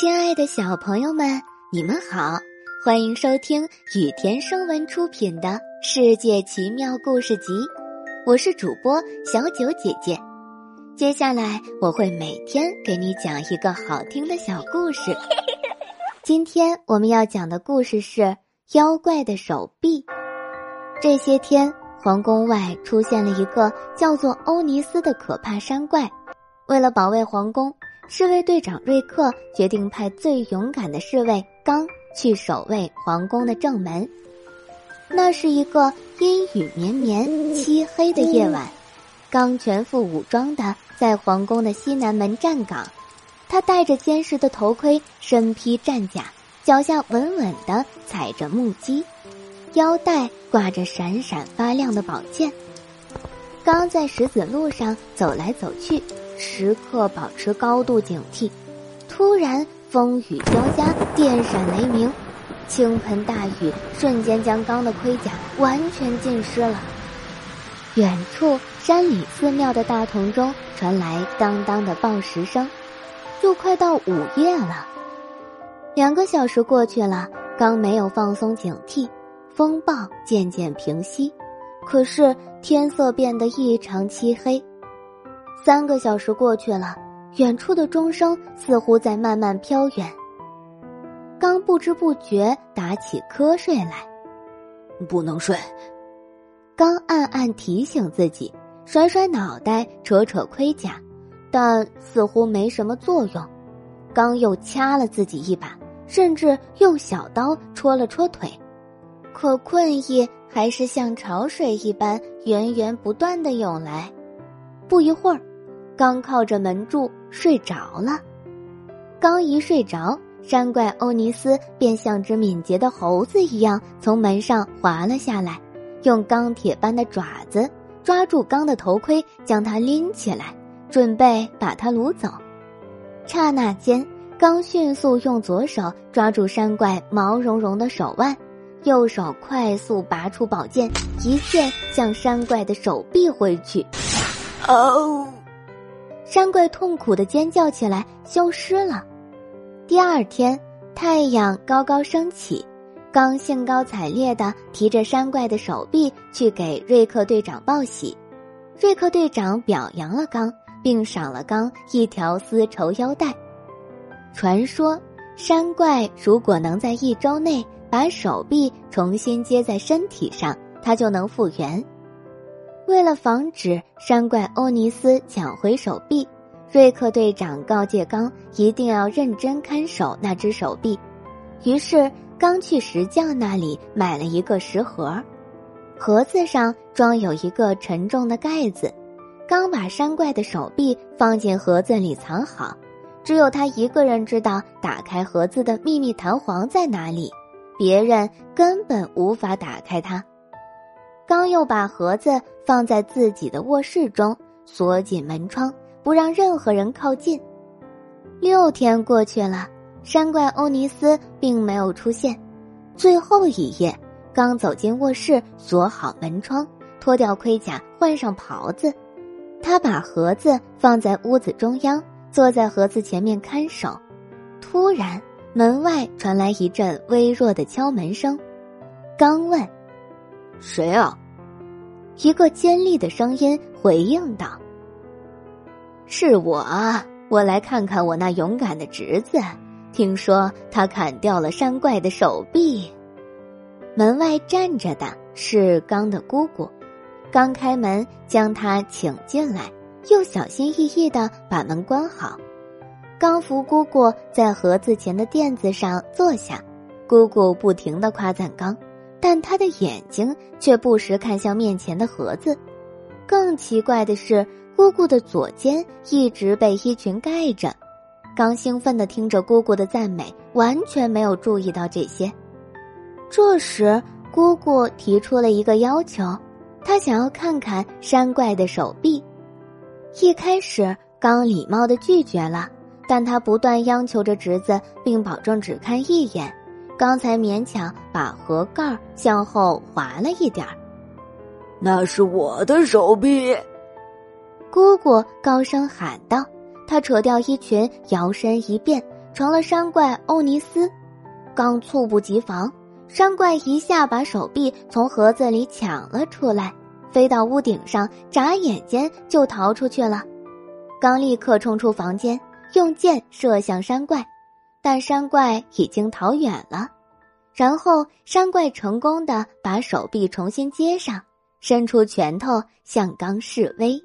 亲爱的小朋友们，你们好，欢迎收听雨田声文出品的《世界奇妙故事集》，我是主播小九姐姐。接下来我会每天给你讲一个好听的小故事。今天我们要讲的故事是《妖怪的手臂》。这些天，皇宫外出现了一个叫做欧尼斯的可怕山怪，为了保卫皇宫。侍卫队长瑞克决定派最勇敢的侍卫刚去守卫皇宫的正门。那是一个阴雨绵绵、漆黑的夜晚，刚全副武装的在皇宫的西南门站岗。他戴着坚实的头盔，身披战甲，脚下稳稳的踩着木屐，腰带挂着闪闪发亮的宝剑。刚在石子路上走来走去。时刻保持高度警惕。突然，风雨交加，电闪雷鸣，倾盆大雨瞬间将刚的盔甲完全浸湿了。远处山里寺庙的大铜钟传来当当的报时声，就快到午夜了。两个小时过去了，刚没有放松警惕，风暴渐渐平息，可是天色变得异常漆黑。三个小时过去了，远处的钟声似乎在慢慢飘远。刚不知不觉打起瞌睡来，不能睡。刚暗暗提醒自己，甩甩脑袋，扯扯盔甲，但似乎没什么作用。刚又掐了自己一把，甚至用小刀戳了戳腿，可困意还是像潮水一般源源不断的涌来。不一会儿。刚靠着门柱睡着了，刚一睡着，山怪欧尼斯便像只敏捷的猴子一样从门上滑了下来，用钢铁般的爪子抓住刚的头盔，将他拎起来，准备把他掳走。刹那间，刚迅速用左手抓住山怪毛茸茸的手腕，右手快速拔出宝剑，一剑向山怪的手臂挥去。哦！山怪痛苦的尖叫起来，消失了。第二天，太阳高高升起，刚兴高采烈的提着山怪的手臂去给瑞克队长报喜。瑞克队长表扬了刚，并赏了刚一条丝绸腰带。传说，山怪如果能在一周内把手臂重新接在身体上，他就能复原。为了防止山怪欧尼斯抢回手臂，瑞克队长告诫刚一定要认真看守那只手臂。于是，刚去石匠那里买了一个石盒，盒子上装有一个沉重的盖子。刚把山怪的手臂放进盒子里藏好，只有他一个人知道打开盒子的秘密弹簧在哪里，别人根本无法打开它。刚又把盒子放在自己的卧室中，锁紧门窗，不让任何人靠近。六天过去了，山怪欧尼斯并没有出现。最后一夜，刚走进卧室，锁好门窗，脱掉盔甲，换上袍子，他把盒子放在屋子中央，坐在盒子前面看守。突然，门外传来一阵微弱的敲门声。刚问。谁啊？一个尖利的声音回应道：“是我，我来看看我那勇敢的侄子。听说他砍掉了山怪的手臂。”门外站着的是刚的姑姑，刚开门将他请进来，又小心翼翼的把门关好。刚扶姑姑在盒子前的垫子上坐下，姑姑不停的夸赞刚。但他的眼睛却不时看向面前的盒子。更奇怪的是，姑姑的左肩一直被衣裙盖着。刚兴奋地听着姑姑的赞美，完全没有注意到这些。这时，姑姑提出了一个要求，她想要看看山怪的手臂。一开始，刚礼貌地拒绝了，但他不断央求着侄子，并保证只看一眼。刚才勉强把盒盖向后滑了一点儿，那是我的手臂。姑姑高声喊道：“她扯掉衣裙，摇身一变，成了山怪欧尼斯。刚猝不及防，山怪一下把手臂从盒子里抢了出来，飞到屋顶上，眨眼间就逃出去了。刚立刻冲出房间，用箭射向山怪，但山怪已经逃远了。然后山怪成功的把手臂重新接上，伸出拳头向刚示威。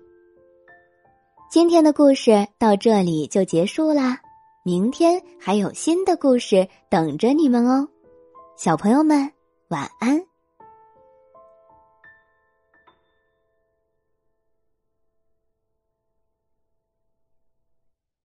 今天的故事到这里就结束啦，明天还有新的故事等着你们哦，小朋友们晚安。